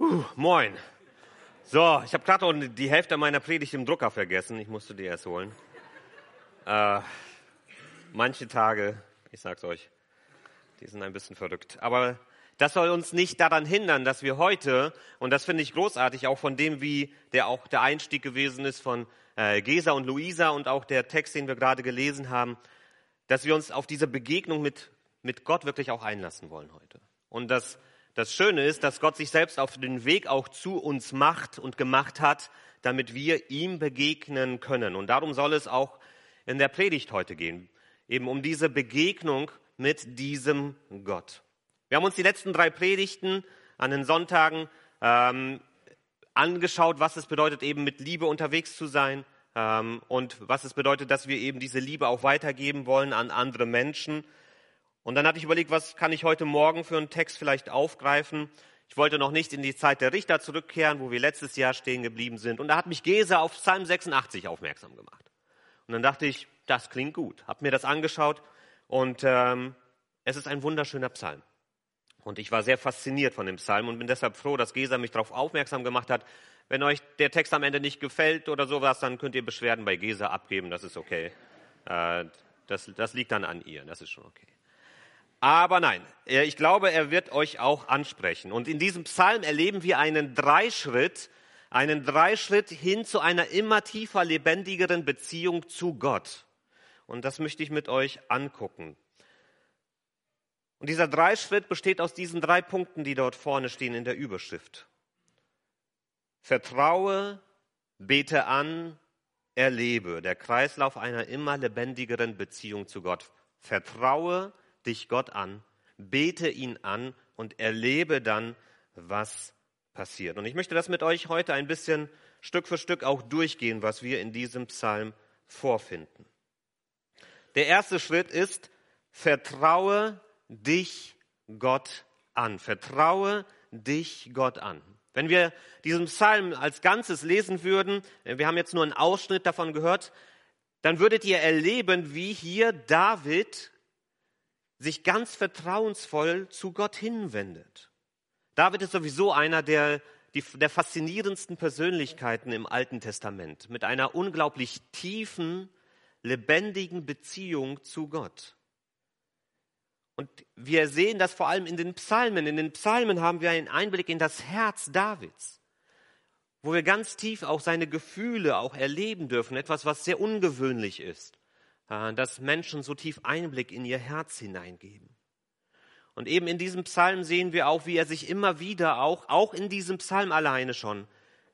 Uh, moin. So, ich habe gerade die Hälfte meiner Predigt im Drucker vergessen. Ich musste die erst holen. Äh, manche Tage, ich sag's euch, die sind ein bisschen verrückt. Aber das soll uns nicht daran hindern, dass wir heute, und das finde ich großartig, auch von dem, wie der auch der Einstieg gewesen ist von äh, Gesa und Luisa und auch der Text, den wir gerade gelesen haben, dass wir uns auf diese Begegnung mit, mit Gott wirklich auch einlassen wollen heute. Und dass das Schöne ist, dass Gott sich selbst auf den Weg auch zu uns macht und gemacht hat, damit wir ihm begegnen können. Und darum soll es auch in der Predigt heute gehen. Eben um diese Begegnung mit diesem Gott. Wir haben uns die letzten drei Predigten an den Sonntagen ähm, angeschaut, was es bedeutet, eben mit Liebe unterwegs zu sein ähm, und was es bedeutet, dass wir eben diese Liebe auch weitergeben wollen an andere Menschen. Und dann hatte ich überlegt, was kann ich heute Morgen für einen Text vielleicht aufgreifen. Ich wollte noch nicht in die Zeit der Richter zurückkehren, wo wir letztes Jahr stehen geblieben sind. Und da hat mich Gese auf Psalm 86 aufmerksam gemacht. Und dann dachte ich, das klingt gut. Hab mir das angeschaut und ähm, es ist ein wunderschöner Psalm. Und ich war sehr fasziniert von dem Psalm und bin deshalb froh, dass Gesa mich darauf aufmerksam gemacht hat. Wenn euch der Text am Ende nicht gefällt oder sowas, dann könnt ihr Beschwerden bei Gesa abgeben. Das ist okay. Äh, das, das liegt dann an ihr. Das ist schon okay. Aber nein, ich glaube, er wird euch auch ansprechen. Und in diesem Psalm erleben wir einen Dreischritt, einen Dreischritt hin zu einer immer tiefer lebendigeren Beziehung zu Gott. Und das möchte ich mit euch angucken. Und dieser Dreischritt besteht aus diesen drei Punkten, die dort vorne stehen in der Überschrift. Vertraue, bete an, erlebe. Der Kreislauf einer immer lebendigeren Beziehung zu Gott. Vertraue, dich Gott an, bete ihn an und erlebe dann, was passiert. Und ich möchte das mit euch heute ein bisschen Stück für Stück auch durchgehen, was wir in diesem Psalm vorfinden. Der erste Schritt ist, vertraue dich Gott an. Vertraue dich Gott an. Wenn wir diesen Psalm als Ganzes lesen würden, wir haben jetzt nur einen Ausschnitt davon gehört, dann würdet ihr erleben, wie hier David sich ganz vertrauensvoll zu Gott hinwendet. David ist sowieso einer der, die, der faszinierendsten Persönlichkeiten im Alten Testament, mit einer unglaublich tiefen, lebendigen Beziehung zu Gott. Und wir sehen das vor allem in den Psalmen. In den Psalmen haben wir einen Einblick in das Herz Davids, wo wir ganz tief auch seine Gefühle auch erleben dürfen, etwas, was sehr ungewöhnlich ist. Äh, dass Menschen so tief Einblick in ihr Herz hineingeben. Und eben in diesem Psalm sehen wir auch, wie er sich immer wieder auch, auch in diesem Psalm alleine schon,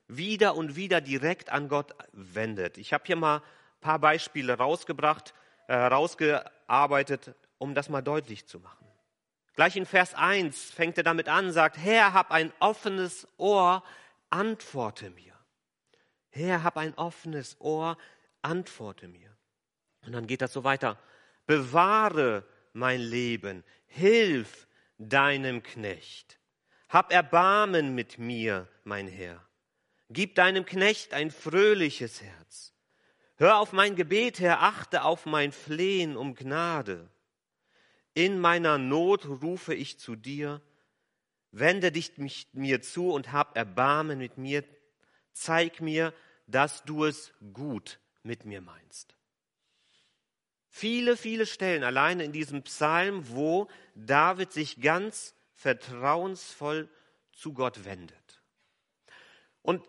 wieder und wieder direkt an Gott wendet. Ich habe hier mal ein paar Beispiele rausgebracht, äh, rausgearbeitet, um das mal deutlich zu machen. Gleich in Vers 1 fängt er damit an, sagt, Herr, hab ein offenes Ohr, antworte mir. Herr, hab ein offenes Ohr, antworte mir. Und dann geht das so weiter. Bewahre mein Leben, hilf deinem Knecht. Hab Erbarmen mit mir, mein Herr. Gib deinem Knecht ein fröhliches Herz. Hör auf mein Gebet, Herr, achte auf mein Flehen um Gnade. In meiner Not rufe ich zu dir. Wende dich mir zu und hab Erbarmen mit mir. Zeig mir, dass du es gut mit mir meinst. Viele, viele Stellen alleine in diesem Psalm, wo David sich ganz vertrauensvoll zu Gott wendet. Und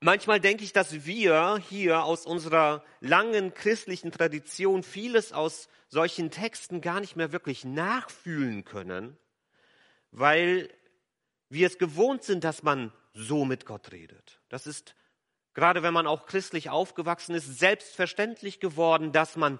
manchmal denke ich, dass wir hier aus unserer langen christlichen Tradition vieles aus solchen Texten gar nicht mehr wirklich nachfühlen können, weil wir es gewohnt sind, dass man so mit Gott redet. Das ist gerade wenn man auch christlich aufgewachsen ist, selbstverständlich geworden, dass man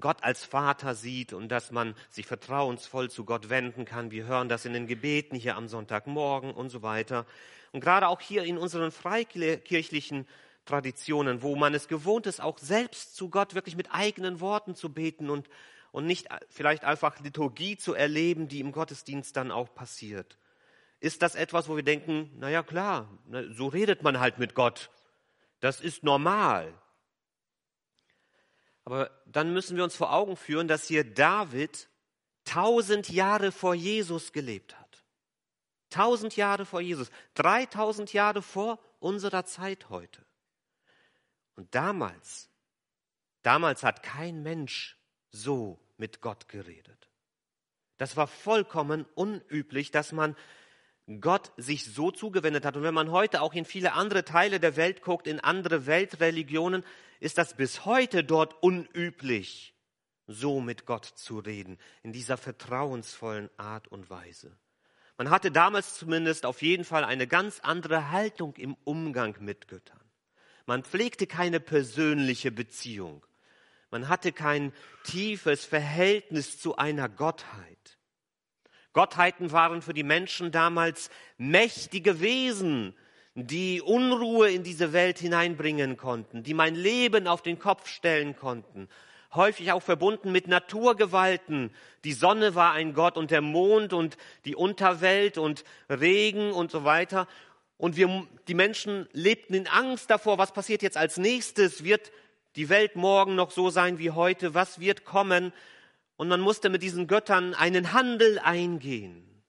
Gott als Vater sieht und dass man sich vertrauensvoll zu Gott wenden kann. Wir hören das in den Gebeten hier am Sonntagmorgen und so weiter. Und gerade auch hier in unseren freikirchlichen Traditionen, wo man es gewohnt ist, auch selbst zu Gott wirklich mit eigenen Worten zu beten und, und nicht vielleicht einfach Liturgie zu erleben, die im Gottesdienst dann auch passiert. Ist das etwas, wo wir denken, na ja klar, ne, so redet man halt mit Gott. Das ist normal. Aber dann müssen wir uns vor Augen führen, dass hier David tausend Jahre vor Jesus gelebt hat. tausend Jahre vor Jesus, 3000 Jahre vor unserer Zeit heute. Und damals, damals hat kein Mensch so mit Gott geredet. Das war vollkommen unüblich, dass man Gott sich so zugewendet hat. Und wenn man heute auch in viele andere Teile der Welt guckt, in andere Weltreligionen, ist das bis heute dort unüblich, so mit Gott zu reden, in dieser vertrauensvollen Art und Weise. Man hatte damals zumindest auf jeden Fall eine ganz andere Haltung im Umgang mit Göttern. Man pflegte keine persönliche Beziehung. Man hatte kein tiefes Verhältnis zu einer Gottheit. Gottheiten waren für die Menschen damals mächtige Wesen, die Unruhe in diese Welt hineinbringen konnten, die mein Leben auf den Kopf stellen konnten, häufig auch verbunden mit Naturgewalten. Die Sonne war ein Gott und der Mond und die Unterwelt und Regen und so weiter. Und wir, die Menschen lebten in Angst davor, was passiert jetzt als nächstes? Wird die Welt morgen noch so sein wie heute? Was wird kommen? Und man musste mit diesen Göttern einen Handel eingehen.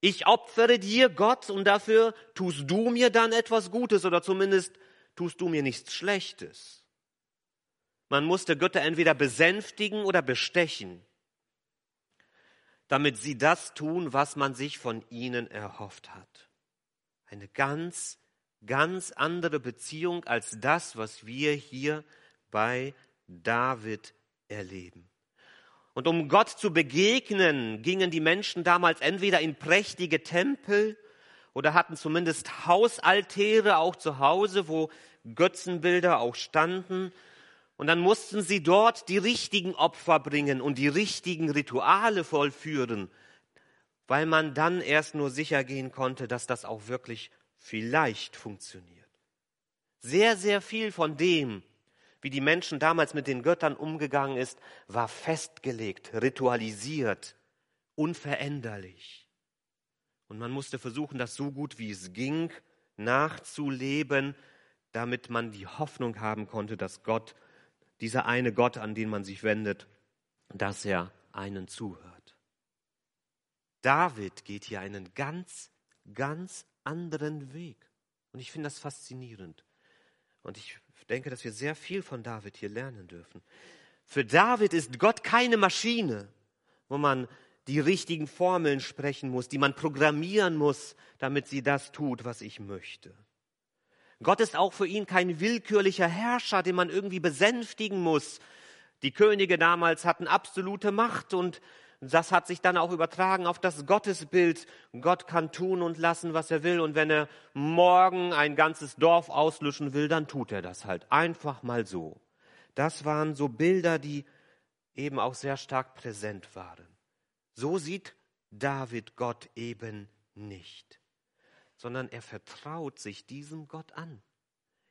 Ich opfere dir Gott und dafür tust du mir dann etwas Gutes oder zumindest tust du mir nichts Schlechtes. Man musste Götter entweder besänftigen oder bestechen, damit sie das tun, was man sich von ihnen erhofft hat. Eine ganz, ganz andere Beziehung als das, was wir hier bei David erleben. Und um Gott zu begegnen, gingen die Menschen damals entweder in prächtige Tempel oder hatten zumindest Hausaltäre auch zu Hause, wo Götzenbilder auch standen. Und dann mussten sie dort die richtigen Opfer bringen und die richtigen Rituale vollführen, weil man dann erst nur sicher gehen konnte, dass das auch wirklich vielleicht funktioniert. Sehr, sehr viel von dem, wie die Menschen damals mit den Göttern umgegangen ist, war festgelegt, ritualisiert, unveränderlich. Und man musste versuchen, das so gut wie es ging nachzuleben, damit man die Hoffnung haben konnte, dass Gott, dieser eine Gott, an den man sich wendet, dass er einen zuhört. David geht hier einen ganz, ganz anderen Weg. Und ich finde das faszinierend. Und ich denke, dass wir sehr viel von David hier lernen dürfen. Für David ist Gott keine Maschine, wo man die richtigen Formeln sprechen muss, die man programmieren muss, damit sie das tut, was ich möchte. Gott ist auch für ihn kein willkürlicher Herrscher, den man irgendwie besänftigen muss. Die Könige damals hatten absolute Macht und das hat sich dann auch übertragen auf das Gottesbild. Gott kann tun und lassen, was er will. Und wenn er morgen ein ganzes Dorf auslöschen will, dann tut er das halt einfach mal so. Das waren so Bilder, die eben auch sehr stark präsent waren. So sieht David Gott eben nicht, sondern er vertraut sich diesem Gott an.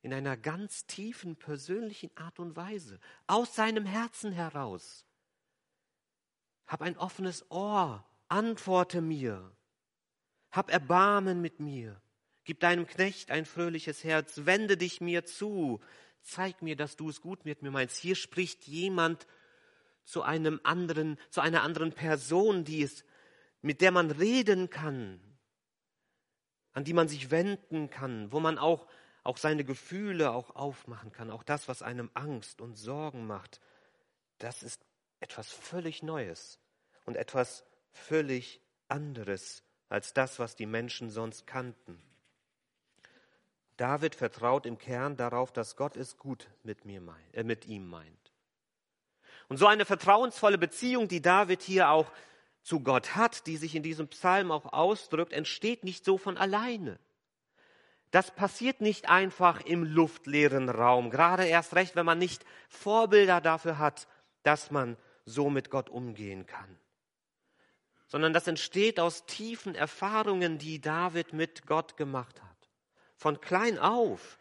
In einer ganz tiefen persönlichen Art und Weise, aus seinem Herzen heraus. Hab ein offenes Ohr, antworte mir. Hab Erbarmen mit mir. Gib deinem Knecht ein fröhliches Herz, wende dich mir zu. Zeig mir, dass du es gut mit mir meinst. Hier spricht jemand zu einem anderen, zu einer anderen Person, die es, mit der man reden kann, an die man sich wenden kann, wo man auch, auch seine Gefühle auch aufmachen kann, auch das, was einem Angst und Sorgen macht. Das ist etwas völlig Neues und etwas völlig anderes als das, was die Menschen sonst kannten. David vertraut im Kern darauf, dass Gott es gut mit, mir mein, äh, mit ihm meint. Und so eine vertrauensvolle Beziehung, die David hier auch zu Gott hat, die sich in diesem Psalm auch ausdrückt, entsteht nicht so von alleine. Das passiert nicht einfach im luftleeren Raum, gerade erst recht, wenn man nicht Vorbilder dafür hat, dass man so mit Gott umgehen kann sondern das entsteht aus tiefen Erfahrungen, die David mit Gott gemacht hat. Von klein auf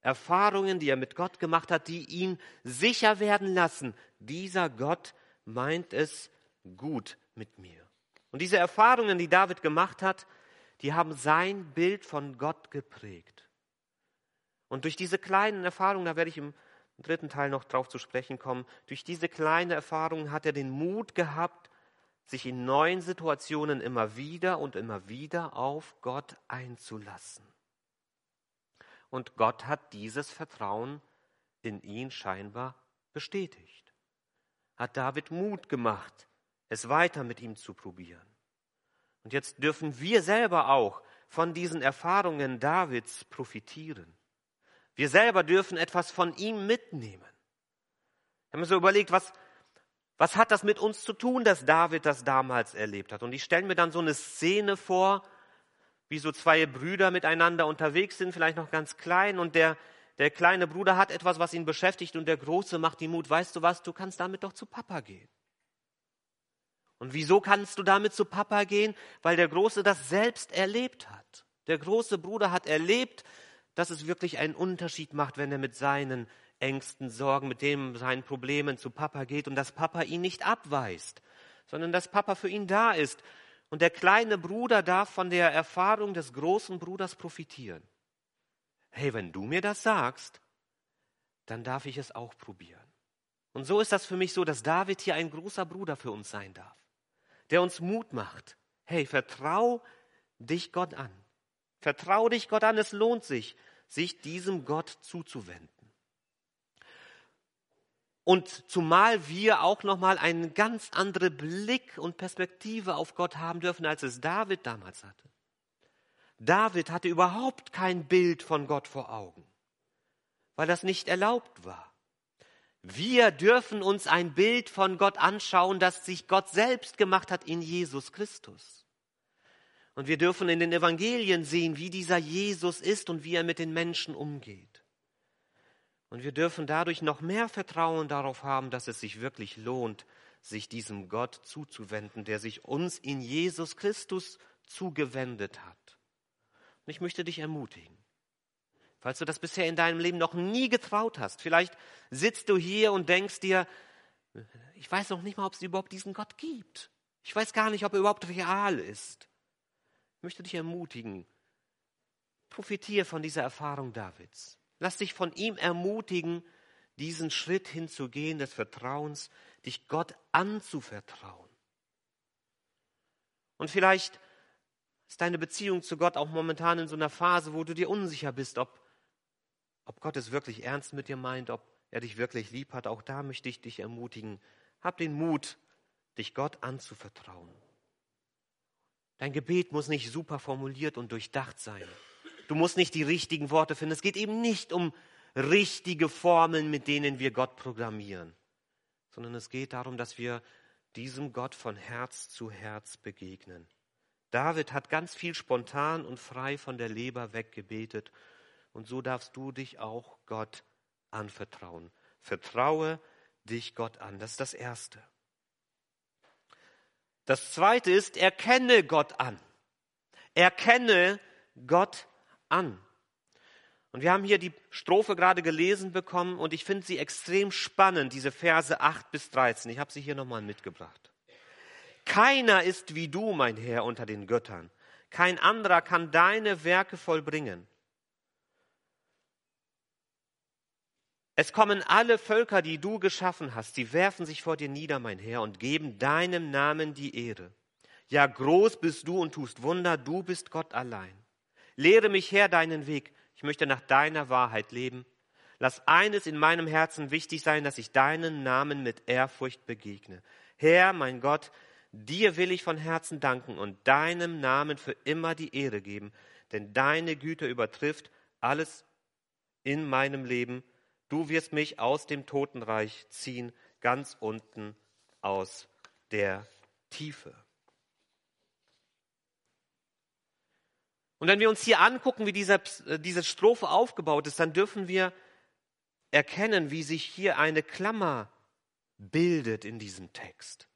Erfahrungen, die er mit Gott gemacht hat, die ihn sicher werden lassen, dieser Gott meint es gut mit mir. Und diese Erfahrungen, die David gemacht hat, die haben sein Bild von Gott geprägt. Und durch diese kleinen Erfahrungen, da werde ich im dritten Teil noch drauf zu sprechen kommen, durch diese kleine Erfahrungen hat er den Mut gehabt, sich in neuen Situationen immer wieder und immer wieder auf Gott einzulassen. Und Gott hat dieses Vertrauen in ihn scheinbar bestätigt. Hat David Mut gemacht, es weiter mit ihm zu probieren. Und jetzt dürfen wir selber auch von diesen Erfahrungen Davids profitieren. Wir selber dürfen etwas von ihm mitnehmen. Ich habe mir so überlegt, was, was hat das mit uns zu tun, dass David das damals erlebt hat? Und ich stelle mir dann so eine Szene vor, wie so zwei Brüder miteinander unterwegs sind, vielleicht noch ganz klein, und der, der kleine Bruder hat etwas, was ihn beschäftigt, und der Große macht ihm Mut, weißt du was, du kannst damit doch zu Papa gehen. Und wieso kannst du damit zu Papa gehen? Weil der Große das selbst erlebt hat. Der große Bruder hat erlebt, dass es wirklich einen Unterschied macht, wenn er mit seinen Ängsten, Sorgen, mit dem seinen Problemen zu Papa geht und dass Papa ihn nicht abweist, sondern dass Papa für ihn da ist. Und der kleine Bruder darf von der Erfahrung des großen Bruders profitieren. Hey, wenn du mir das sagst, dann darf ich es auch probieren. Und so ist das für mich so, dass David hier ein großer Bruder für uns sein darf der uns Mut macht. Hey, vertrau dich Gott an. Vertrau dich Gott an. Es lohnt sich, sich diesem Gott zuzuwenden. Und zumal wir auch nochmal eine ganz andere Blick und Perspektive auf Gott haben dürfen, als es David damals hatte. David hatte überhaupt kein Bild von Gott vor Augen, weil das nicht erlaubt war. Wir dürfen uns ein Bild von Gott anschauen, das sich Gott selbst gemacht hat in Jesus Christus. Und wir dürfen in den Evangelien sehen, wie dieser Jesus ist und wie er mit den Menschen umgeht. Und wir dürfen dadurch noch mehr Vertrauen darauf haben, dass es sich wirklich lohnt, sich diesem Gott zuzuwenden, der sich uns in Jesus Christus zugewendet hat. Und ich möchte dich ermutigen. Falls du das bisher in deinem Leben noch nie getraut hast, vielleicht sitzt du hier und denkst dir, ich weiß noch nicht mal, ob es überhaupt diesen Gott gibt. Ich weiß gar nicht, ob er überhaupt real ist. Möchte dich ermutigen, profitiere von dieser Erfahrung Davids. Lass dich von ihm ermutigen, diesen Schritt hinzugehen des Vertrauens, dich Gott anzuvertrauen. Und vielleicht ist deine Beziehung zu Gott auch momentan in so einer Phase, wo du dir unsicher bist, ob ob Gott es wirklich ernst mit dir meint, ob er dich wirklich lieb hat, auch da möchte ich dich ermutigen. Hab den Mut, dich Gott anzuvertrauen. Dein Gebet muss nicht super formuliert und durchdacht sein. Du musst nicht die richtigen Worte finden. Es geht eben nicht um richtige Formeln, mit denen wir Gott programmieren, sondern es geht darum, dass wir diesem Gott von Herz zu Herz begegnen. David hat ganz viel spontan und frei von der Leber weggebetet und so darfst du dich auch Gott anvertrauen. Vertraue dich Gott an. Das ist das Erste. Das Zweite ist, erkenne Gott an. Erkenne Gott an. Und wir haben hier die Strophe gerade gelesen bekommen und ich finde sie extrem spannend, diese Verse 8 bis 13. Ich habe sie hier nochmal mitgebracht. Keiner ist wie du, mein Herr, unter den Göttern. Kein anderer kann deine Werke vollbringen. Es kommen alle Völker, die du geschaffen hast, sie werfen sich vor dir nieder, mein Herr, und geben deinem Namen die Ehre. Ja, groß bist du und tust Wunder, du bist Gott allein. Lehre mich, Herr, deinen Weg. Ich möchte nach deiner Wahrheit leben. Lass eines in meinem Herzen wichtig sein, dass ich deinen Namen mit Ehrfurcht begegne. Herr, mein Gott, dir will ich von Herzen danken und deinem Namen für immer die Ehre geben, denn deine Güte übertrifft alles in meinem Leben Du wirst mich aus dem Totenreich ziehen, ganz unten aus der Tiefe. Und wenn wir uns hier angucken, wie diese, äh, diese Strophe aufgebaut ist, dann dürfen wir erkennen, wie sich hier eine Klammer bildet in diesem Text.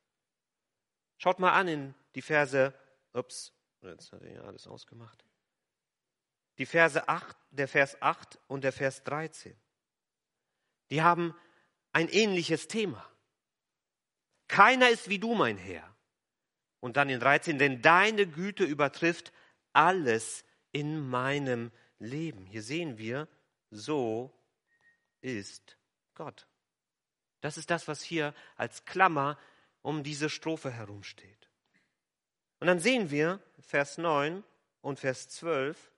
Schaut mal an in die Verse, ups, jetzt hat er alles ausgemacht. Die Verse 8, der Vers 8 und der Vers 13. Die haben ein ähnliches Thema. Keiner ist wie du, mein Herr. Und dann in 13, denn deine Güte übertrifft alles in meinem Leben. Hier sehen wir, so ist Gott. Das ist das, was hier als Klammer um diese Strophe herumsteht. Und dann sehen wir Vers 9 und Vers 12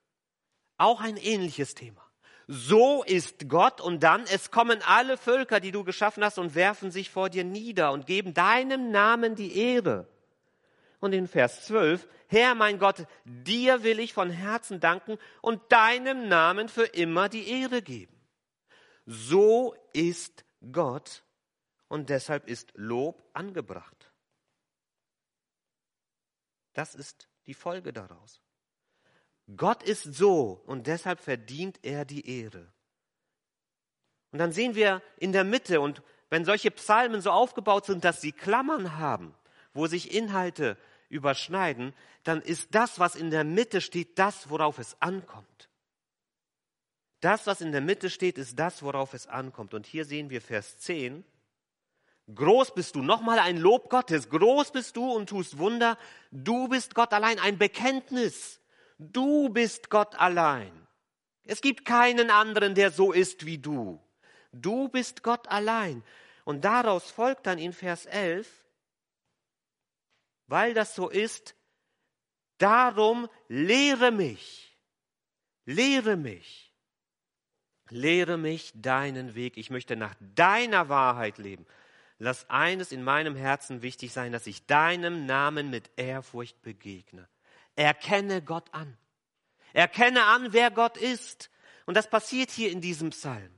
auch ein ähnliches Thema. So ist Gott und dann, es kommen alle Völker, die du geschaffen hast und werfen sich vor dir nieder und geben deinem Namen die Ehre. Und in Vers 12, Herr mein Gott, dir will ich von Herzen danken und deinem Namen für immer die Ehre geben. So ist Gott und deshalb ist Lob angebracht. Das ist die Folge daraus. Gott ist so und deshalb verdient er die Ehre. Und dann sehen wir in der Mitte, und wenn solche Psalmen so aufgebaut sind, dass sie Klammern haben, wo sich Inhalte überschneiden, dann ist das, was in der Mitte steht, das, worauf es ankommt. Das, was in der Mitte steht, ist das, worauf es ankommt. Und hier sehen wir Vers 10. Groß bist du, nochmal ein Lob Gottes. Groß bist du und tust Wunder. Du bist Gott allein, ein Bekenntnis. Du bist Gott allein. Es gibt keinen anderen, der so ist wie du. Du bist Gott allein. Und daraus folgt dann in Vers 11, weil das so ist, darum lehre mich, lehre mich, lehre mich deinen Weg. Ich möchte nach deiner Wahrheit leben. Lass eines in meinem Herzen wichtig sein, dass ich deinem Namen mit Ehrfurcht begegne. Erkenne Gott an. Erkenne an, wer Gott ist. Und das passiert hier in diesem Psalm.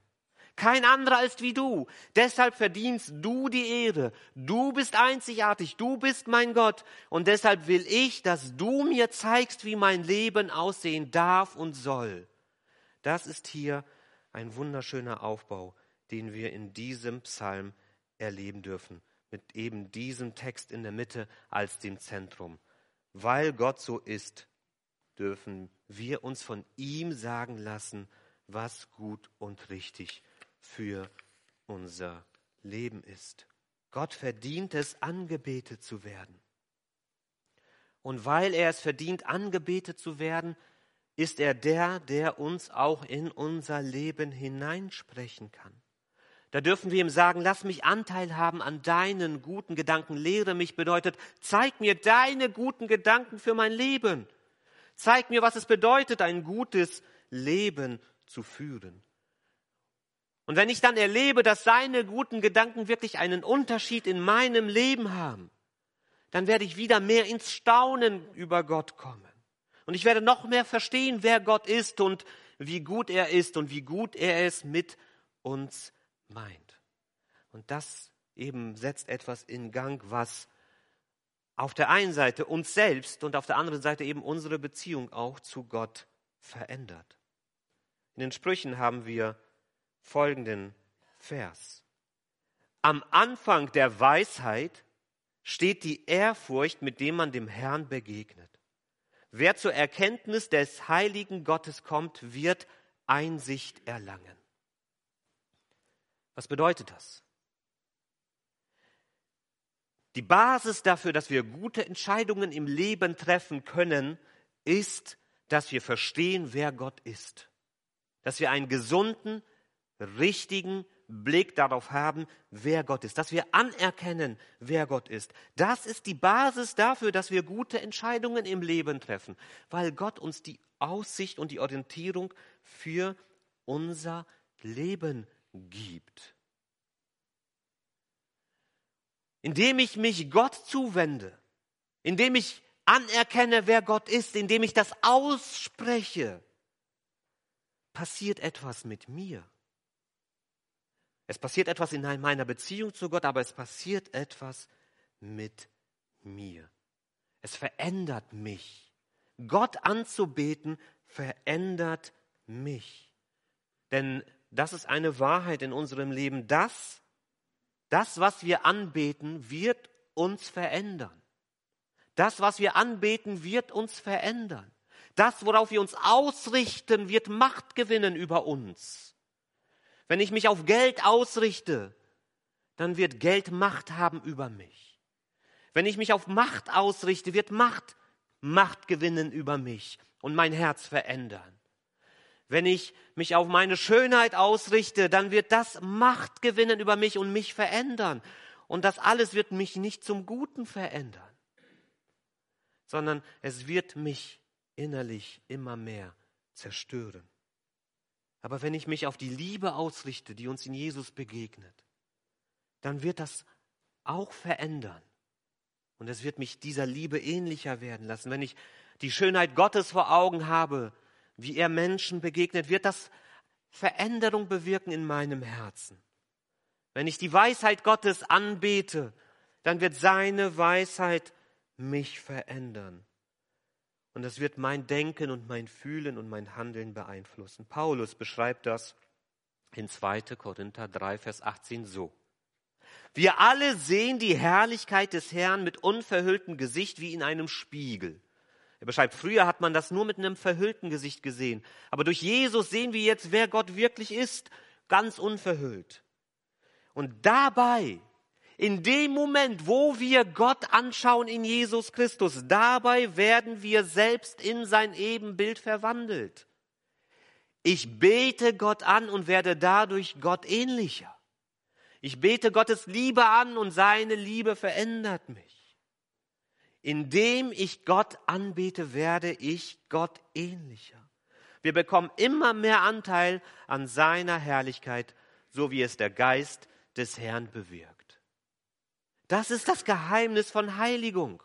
Kein anderer ist wie du. Deshalb verdienst du die Ehre. Du bist einzigartig. Du bist mein Gott. Und deshalb will ich, dass du mir zeigst, wie mein Leben aussehen darf und soll. Das ist hier ein wunderschöner Aufbau, den wir in diesem Psalm erleben dürfen. Mit eben diesem Text in der Mitte als dem Zentrum. Weil Gott so ist, dürfen wir uns von ihm sagen lassen, was gut und richtig für unser Leben ist. Gott verdient es, angebetet zu werden. Und weil er es verdient, angebetet zu werden, ist er der, der uns auch in unser Leben hineinsprechen kann. Da dürfen wir ihm sagen, lass mich Anteil haben an deinen guten Gedanken. Lehre mich bedeutet, zeig mir deine guten Gedanken für mein Leben. Zeig mir, was es bedeutet, ein gutes Leben zu führen. Und wenn ich dann erlebe, dass seine guten Gedanken wirklich einen Unterschied in meinem Leben haben, dann werde ich wieder mehr ins Staunen über Gott kommen. Und ich werde noch mehr verstehen, wer Gott ist und wie gut er ist und wie gut er es mit uns meint. Und das eben setzt etwas in Gang, was auf der einen Seite uns selbst und auf der anderen Seite eben unsere Beziehung auch zu Gott verändert. In den Sprüchen haben wir folgenden Vers. Am Anfang der Weisheit steht die Ehrfurcht, mit dem man dem Herrn begegnet. Wer zur Erkenntnis des heiligen Gottes kommt, wird Einsicht erlangen. Was bedeutet das? Die Basis dafür, dass wir gute Entscheidungen im Leben treffen können, ist, dass wir verstehen, wer Gott ist. Dass wir einen gesunden, richtigen Blick darauf haben, wer Gott ist, dass wir anerkennen, wer Gott ist. Das ist die Basis dafür, dass wir gute Entscheidungen im Leben treffen, weil Gott uns die Aussicht und die Orientierung für unser Leben gibt. Indem ich mich Gott zuwende, indem ich anerkenne, wer Gott ist, indem ich das ausspreche, passiert etwas mit mir. Es passiert etwas in meiner Beziehung zu Gott, aber es passiert etwas mit mir. Es verändert mich. Gott anzubeten verändert mich. Denn das ist eine Wahrheit in unserem Leben. Das, das, was wir anbeten, wird uns verändern. Das, was wir anbeten, wird uns verändern. Das, worauf wir uns ausrichten, wird Macht gewinnen über uns. Wenn ich mich auf Geld ausrichte, dann wird Geld Macht haben über mich. Wenn ich mich auf Macht ausrichte, wird Macht Macht gewinnen über mich und mein Herz verändern. Wenn ich mich auf meine Schönheit ausrichte, dann wird das Macht gewinnen über mich und mich verändern. Und das alles wird mich nicht zum Guten verändern, sondern es wird mich innerlich immer mehr zerstören. Aber wenn ich mich auf die Liebe ausrichte, die uns in Jesus begegnet, dann wird das auch verändern. Und es wird mich dieser Liebe ähnlicher werden lassen. Wenn ich die Schönheit Gottes vor Augen habe, wie er Menschen begegnet, wird das Veränderung bewirken in meinem Herzen. Wenn ich die Weisheit Gottes anbete, dann wird seine Weisheit mich verändern. Und das wird mein Denken und mein Fühlen und mein Handeln beeinflussen. Paulus beschreibt das in 2. Korinther 3, Vers 18 so. Wir alle sehen die Herrlichkeit des Herrn mit unverhülltem Gesicht wie in einem Spiegel. Er beschreibt, früher hat man das nur mit einem verhüllten Gesicht gesehen. Aber durch Jesus sehen wir jetzt, wer Gott wirklich ist, ganz unverhüllt. Und dabei, in dem Moment, wo wir Gott anschauen in Jesus Christus, dabei werden wir selbst in sein Ebenbild verwandelt. Ich bete Gott an und werde dadurch Gott ähnlicher. Ich bete Gottes Liebe an und seine Liebe verändert mich. Indem ich Gott anbete, werde ich Gott ähnlicher. Wir bekommen immer mehr Anteil an seiner Herrlichkeit, so wie es der Geist des Herrn bewirkt. Das ist das Geheimnis von Heiligung.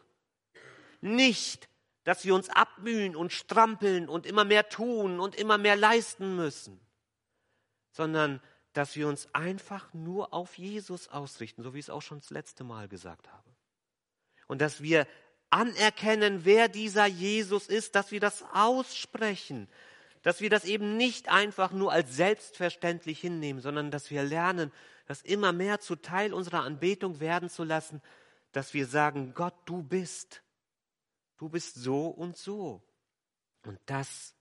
Nicht, dass wir uns abmühen und strampeln und immer mehr tun und immer mehr leisten müssen, sondern dass wir uns einfach nur auf Jesus ausrichten, so wie ich es auch schon das letzte Mal gesagt habe. Und dass wir anerkennen, wer dieser Jesus ist, dass wir das aussprechen, dass wir das eben nicht einfach nur als selbstverständlich hinnehmen, sondern dass wir lernen, das immer mehr zu Teil unserer Anbetung werden zu lassen, dass wir sagen, Gott, du bist, du bist so und so. Und das,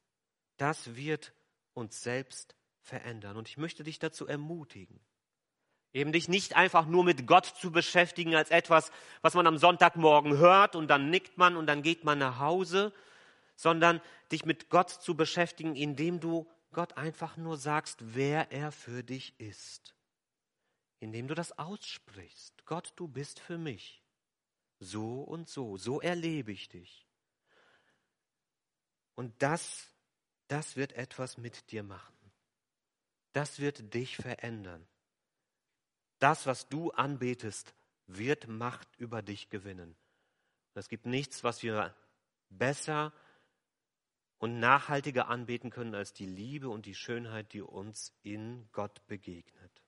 das wird uns selbst verändern. Und ich möchte dich dazu ermutigen, Eben dich nicht einfach nur mit Gott zu beschäftigen als etwas, was man am Sonntagmorgen hört und dann nickt man und dann geht man nach Hause, sondern dich mit Gott zu beschäftigen, indem du Gott einfach nur sagst, wer er für dich ist. Indem du das aussprichst. Gott, du bist für mich. So und so, so erlebe ich dich. Und das, das wird etwas mit dir machen. Das wird dich verändern. Das, was du anbetest, wird Macht über dich gewinnen. Es gibt nichts, was wir besser und nachhaltiger anbeten können als die Liebe und die Schönheit, die uns in Gott begegnet.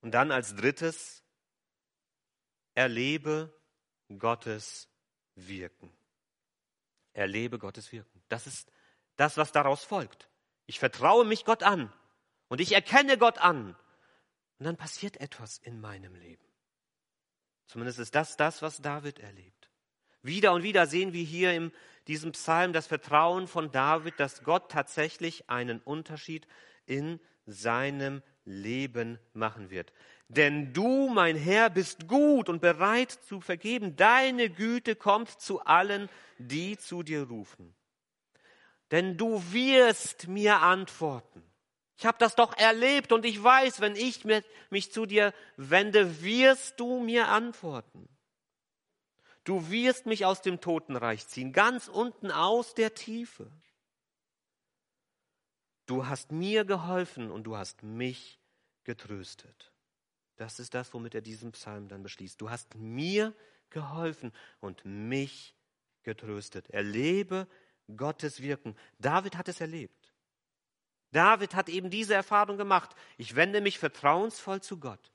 Und dann als drittes, erlebe Gottes Wirken. Erlebe Gottes Wirken. Das ist das, was daraus folgt. Ich vertraue mich Gott an und ich erkenne Gott an und dann passiert etwas in meinem Leben. Zumindest ist das das, was David erlebt. Wieder und wieder sehen wir hier in diesem Psalm das Vertrauen von David, dass Gott tatsächlich einen Unterschied in seinem Leben machen wird. Denn du, mein Herr, bist gut und bereit zu vergeben. Deine Güte kommt zu allen, die zu dir rufen. Denn du wirst mir antworten. Ich habe das doch erlebt und ich weiß, wenn ich mich zu dir wende, wirst du mir antworten. Du wirst mich aus dem Totenreich ziehen, ganz unten aus der Tiefe. Du hast mir geholfen und du hast mich getröstet. Das ist das, womit er diesen Psalm dann beschließt. Du hast mir geholfen und mich getröstet. Erlebe Gottes Wirken. David hat es erlebt. David hat eben diese Erfahrung gemacht. Ich wende mich vertrauensvoll zu Gott.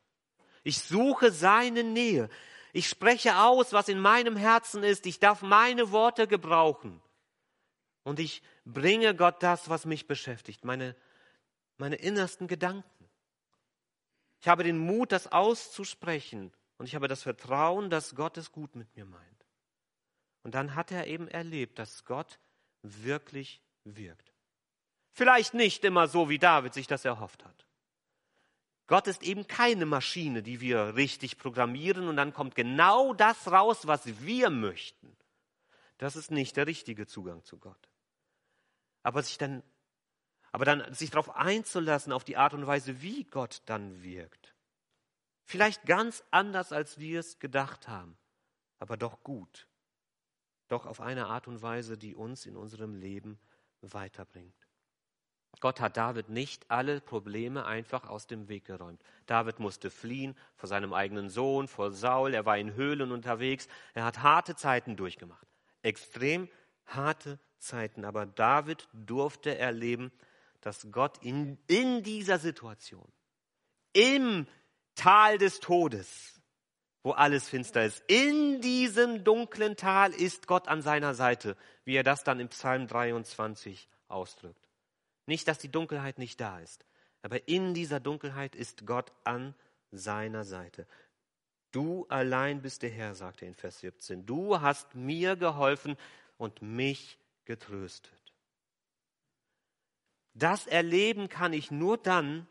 Ich suche seine Nähe. Ich spreche aus, was in meinem Herzen ist. Ich darf meine Worte gebrauchen. Und ich bringe Gott das, was mich beschäftigt, meine, meine innersten Gedanken. Ich habe den Mut, das auszusprechen. Und ich habe das Vertrauen, dass Gott es gut mit mir meint. Und dann hat er eben erlebt, dass Gott wirklich wirkt. Vielleicht nicht immer so, wie David sich das erhofft hat. Gott ist eben keine Maschine, die wir richtig programmieren und dann kommt genau das raus, was wir möchten. Das ist nicht der richtige Zugang zu Gott. Aber sich dann, aber dann sich darauf einzulassen, auf die Art und Weise, wie Gott dann wirkt, Vielleicht ganz anders, als wir es gedacht haben, aber doch gut. Doch auf eine Art und Weise, die uns in unserem Leben weiterbringt. Gott hat David nicht alle Probleme einfach aus dem Weg geräumt. David musste fliehen vor seinem eigenen Sohn, vor Saul, er war in Höhlen unterwegs, er hat harte Zeiten durchgemacht. Extrem harte Zeiten. Aber David durfte erleben, dass Gott in, in dieser Situation, im Tal des Todes, wo alles finster ist, in diesem dunklen Tal ist Gott an seiner Seite, wie er das dann im Psalm 23 ausdrückt. Nicht, dass die Dunkelheit nicht da ist, aber in dieser Dunkelheit ist Gott an seiner Seite. Du allein bist der Herr, sagt er in Vers 17. Du hast mir geholfen und mich getröstet. Das erleben kann ich nur dann,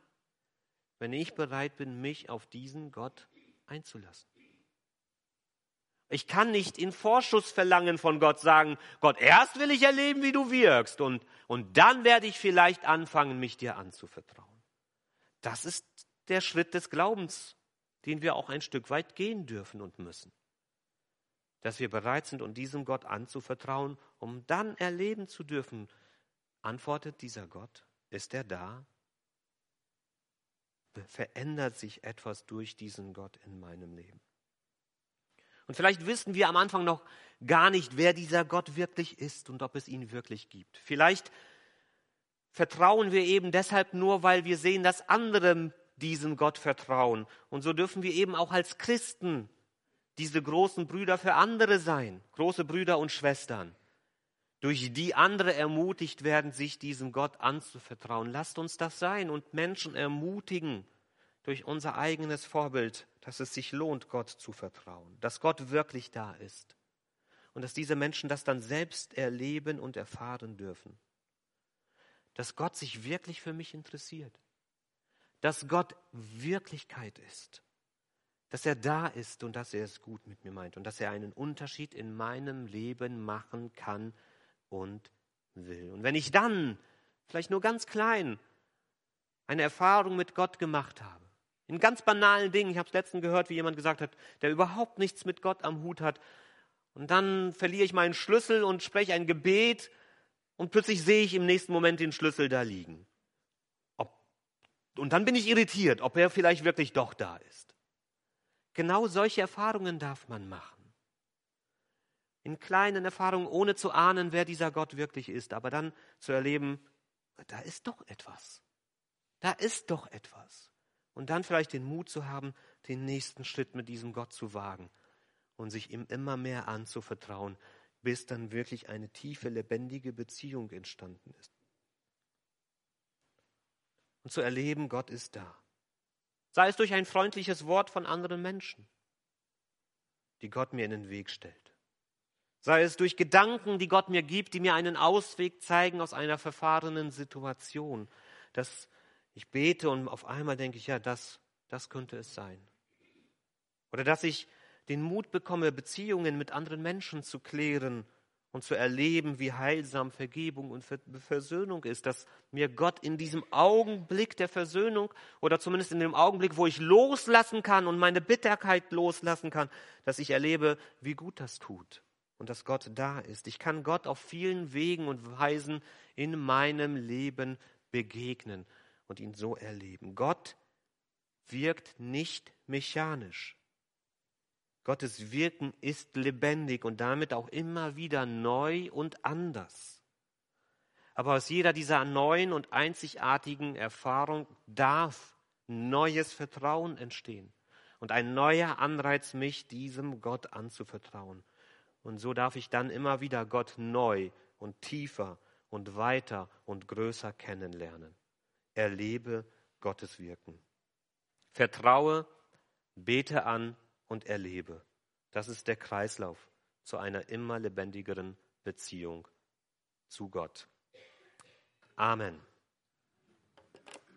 wenn ich bereit bin, mich auf diesen Gott einzulassen. Ich kann nicht in Vorschuss verlangen von Gott sagen, Gott, erst will ich erleben, wie du wirkst und, und dann werde ich vielleicht anfangen, mich dir anzuvertrauen. Das ist der Schritt des Glaubens, den wir auch ein Stück weit gehen dürfen und müssen. Dass wir bereit sind, um diesem Gott anzuvertrauen, um dann erleben zu dürfen, antwortet dieser Gott, ist er da? Verändert sich etwas durch diesen Gott in meinem Leben? Und vielleicht wissen wir am Anfang noch gar nicht, wer dieser Gott wirklich ist und ob es ihn wirklich gibt. Vielleicht vertrauen wir eben deshalb nur, weil wir sehen, dass andere diesem Gott vertrauen. Und so dürfen wir eben auch als Christen diese großen Brüder für andere sein, große Brüder und Schwestern, durch die andere ermutigt werden, sich diesem Gott anzuvertrauen. Lasst uns das sein und Menschen ermutigen durch unser eigenes Vorbild, dass es sich lohnt, Gott zu vertrauen, dass Gott wirklich da ist und dass diese Menschen das dann selbst erleben und erfahren dürfen. Dass Gott sich wirklich für mich interessiert, dass Gott Wirklichkeit ist, dass er da ist und dass er es gut mit mir meint und dass er einen Unterschied in meinem Leben machen kann und will. Und wenn ich dann, vielleicht nur ganz klein, eine Erfahrung mit Gott gemacht habe, in ganz banalen Dingen. Ich habe es letztens gehört, wie jemand gesagt hat, der überhaupt nichts mit Gott am Hut hat. Und dann verliere ich meinen Schlüssel und spreche ein Gebet und plötzlich sehe ich im nächsten Moment den Schlüssel da liegen. Ob, und dann bin ich irritiert, ob er vielleicht wirklich doch da ist. Genau solche Erfahrungen darf man machen. In kleinen Erfahrungen, ohne zu ahnen, wer dieser Gott wirklich ist, aber dann zu erleben, da ist doch etwas. Da ist doch etwas und dann vielleicht den Mut zu haben, den nächsten Schritt mit diesem Gott zu wagen und sich ihm immer mehr anzuvertrauen, bis dann wirklich eine tiefe, lebendige Beziehung entstanden ist. Und zu erleben, Gott ist da. Sei es durch ein freundliches Wort von anderen Menschen, die Gott mir in den Weg stellt. Sei es durch Gedanken, die Gott mir gibt, die mir einen Ausweg zeigen aus einer verfahrenen Situation. Das ich bete und auf einmal denke ich, ja, das, das könnte es sein. Oder dass ich den Mut bekomme, Beziehungen mit anderen Menschen zu klären und zu erleben, wie heilsam Vergebung und Versöhnung ist, dass mir Gott in diesem Augenblick der Versöhnung oder zumindest in dem Augenblick, wo ich loslassen kann und meine Bitterkeit loslassen kann, dass ich erlebe, wie gut das tut und dass Gott da ist. Ich kann Gott auf vielen Wegen und Weisen in meinem Leben begegnen und ihn so erleben. Gott wirkt nicht mechanisch. Gottes Wirken ist lebendig und damit auch immer wieder neu und anders. Aber aus jeder dieser neuen und einzigartigen Erfahrung darf neues Vertrauen entstehen und ein neuer Anreiz, mich diesem Gott anzuvertrauen. Und so darf ich dann immer wieder Gott neu und tiefer und weiter und größer kennenlernen erlebe Gottes Wirken. Vertraue, bete an und erlebe. Das ist der Kreislauf zu einer immer lebendigeren Beziehung zu Gott. Amen.